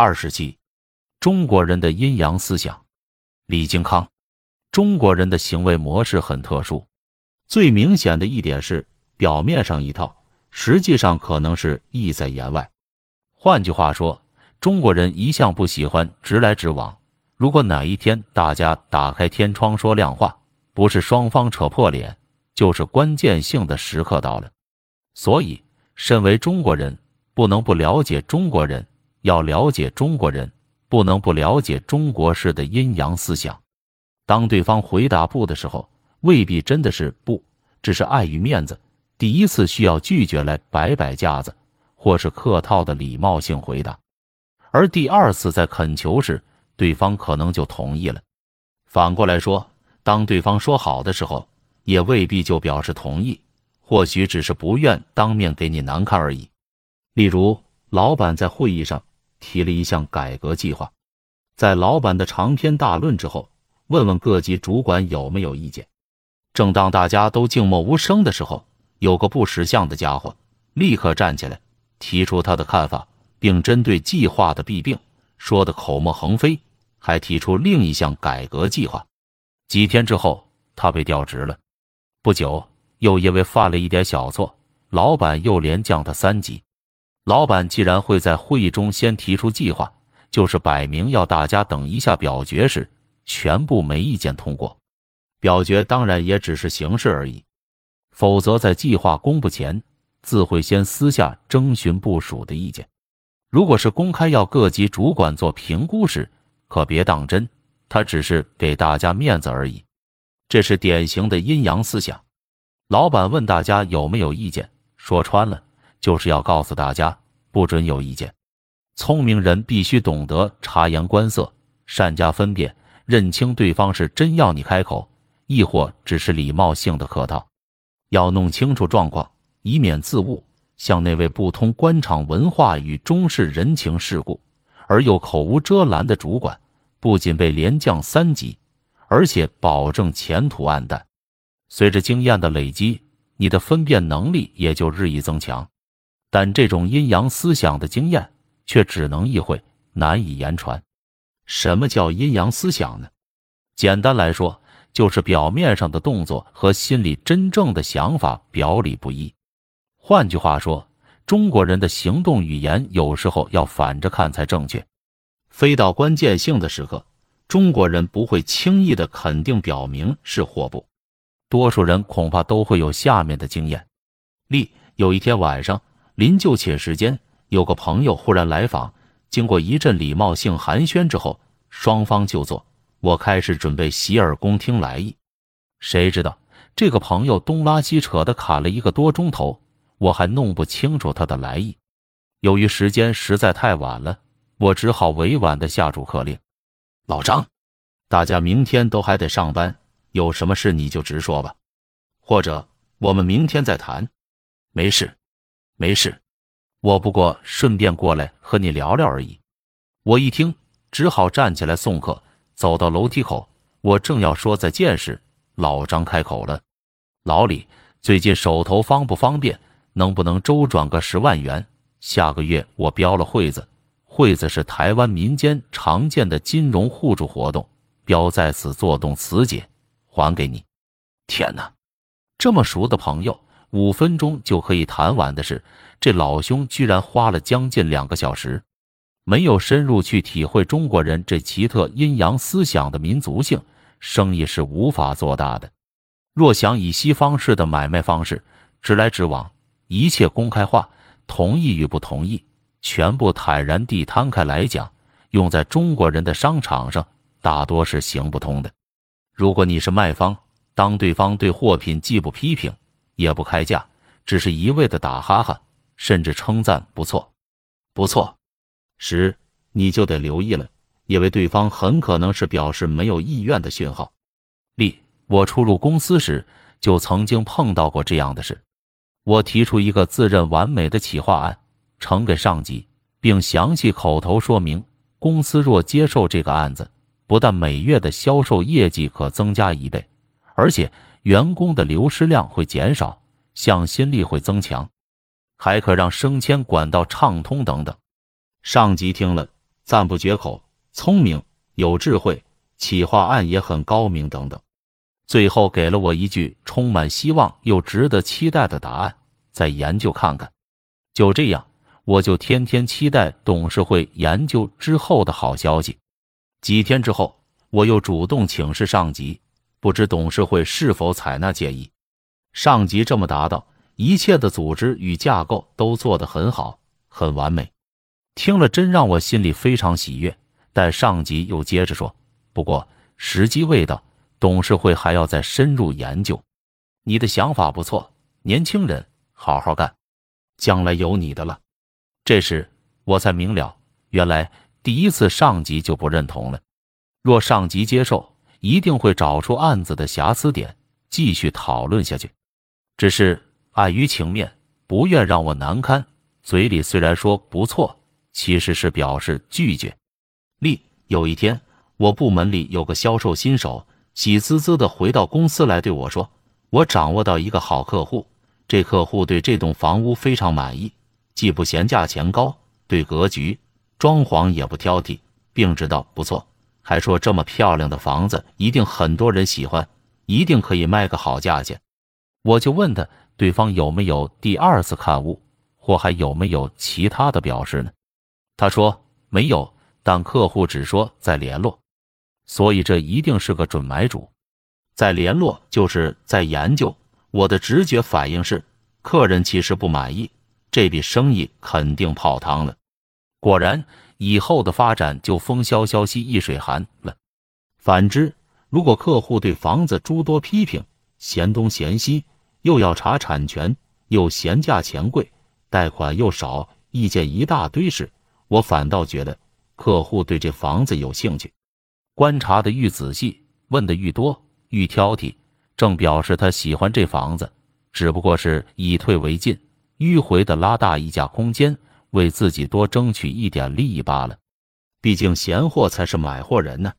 二十七，中国人的阴阳思想。李靖康，中国人的行为模式很特殊，最明显的一点是，表面上一套，实际上可能是意在言外。换句话说，中国人一向不喜欢直来直往。如果哪一天大家打开天窗说亮话，不是双方扯破脸，就是关键性的时刻到了。所以，身为中国人，不能不了解中国人，要了解中国人，不能不了解中国式的阴阳思想。当对方回答不的时候，未必真的是不，只是碍于面子，第一次需要拒绝来摆摆架子，或是客套的礼貌性回答，而第二次在恳求时。对方可能就同意了。反过来说，当对方说好的时候，也未必就表示同意，或许只是不愿当面给你难看而已。例如，老板在会议上提了一项改革计划，在老板的长篇大论之后，问问各级主管有没有意见。正当大家都静默无声的时候，有个不识相的家伙立刻站起来，提出他的看法，并针对计划的弊病说的口沫横飞。还提出另一项改革计划，几天之后他被调职了。不久又因为犯了一点小错，老板又连降他三级。老板既然会在会议中先提出计划，就是摆明要大家等一下表决时全部没意见通过。表决当然也只是形式而已，否则在计划公布前自会先私下征询部署的意见。如果是公开要各级主管做评估时，可别当真，他只是给大家面子而已。这是典型的阴阳思想。老板问大家有没有意见，说穿了就是要告诉大家不准有意见。聪明人必须懂得察言观色，善加分辨，认清对方是真要你开口，亦或只是礼貌性的客套。要弄清楚状况，以免自误。像那位不通官场文化与中式人情世故。而又口无遮拦的主管，不仅被连降三级，而且保证前途黯淡。随着经验的累积，你的分辨能力也就日益增强。但这种阴阳思想的经验却只能意会，难以言传。什么叫阴阳思想呢？简单来说，就是表面上的动作和心里真正的想法表里不一。换句话说。中国人的行动语言有时候要反着看才正确，非到关键性的时刻，中国人不会轻易的肯定表明是或不。多数人恐怕都会有下面的经验：例有一天晚上临就寝时间，有个朋友忽然来访，经过一阵礼貌性寒暄之后，双方就坐。我开始准备洗耳恭听来意，谁知道这个朋友东拉西扯的侃了一个多钟头。我还弄不清楚他的来意，由于时间实在太晚了，我只好委婉的下逐客令：“老张，大家明天都还得上班，有什么事你就直说吧，或者我们明天再谈。没事，没事，我不过顺便过来和你聊聊而已。”我一听，只好站起来送客，走到楼梯口，我正要说再见时，老张开口了：“老李，最近手头方不方便？”能不能周转个十万元？下个月我标了惠子，惠子是台湾民间常见的金融互助活动，标在此做动词解，还给你。天哪，这么熟的朋友，五分钟就可以谈完的事，这老兄居然花了将近两个小时，没有深入去体会中国人这奇特阴阳思想的民族性，生意是无法做大的。若想以西方式的买卖方式，直来直往。一切公开化，同意与不同意，全部坦然地摊开来讲，用在中国人的商场上，大多是行不通的。如果你是卖方，当对方对货品既不批评，也不开价，只是一味的打哈哈，甚至称赞不错，不错时，你就得留意了，因为对方很可能是表示没有意愿的讯号。例：我初入公司时，就曾经碰到过这样的事。我提出一个自认完美的企划案，呈给上级，并详细口头说明，公司若接受这个案子，不但每月的销售业绩可增加一倍，而且员工的流失量会减少，向心力会增强，还可让升迁管道畅通等等。上级听了，赞不绝口，聪明有智慧，企划案也很高明等等。最后给了我一句充满希望又值得期待的答案：再研究看看。就这样，我就天天期待董事会研究之后的好消息。几天之后，我又主动请示上级，不知董事会是否采纳建议。上级这么答道：“一切的组织与架构都做得很好，很完美。”听了真让我心里非常喜悦。但上级又接着说：“不过时机未到，董事会还要再深入研究。你的想法不错，年轻人，好好干，将来有你的了。”这时我才明了，原来第一次上级就不认同了。若上级接受，一定会找出案子的瑕疵点，继续讨论下去。只是碍于情面，不愿让我难堪，嘴里虽然说不错，其实是表示拒绝。例有一天，我部门里有个销售新手，喜滋滋的回到公司来对我说：“我掌握到一个好客户，这客户对这栋房屋非常满意，既不嫌价钱高，对格局、装潢也不挑剔，并知道不错。”还说这么漂亮的房子一定很多人喜欢，一定可以卖个好价钱。我就问他，对方有没有第二次看屋，或还有没有其他的表示呢？他说没有，但客户只说在联络，所以这一定是个准买主。在联络就是在研究。我的直觉反应是，客人其实不满意，这笔生意肯定泡汤了。果然。以后的发展就风萧萧兮易水寒了。反之，如果客户对房子诸多批评，嫌东嫌西，又要查产权，又嫌价钱贵，贷款又少，意见一大堆时，我反倒觉得客户对这房子有兴趣。观察的愈仔细，问的愈多，愈挑剔，正表示他喜欢这房子，只不过是以退为进，迂回的拉大溢价空间。为自己多争取一点利益罢了，毕竟闲货才是买货人呢。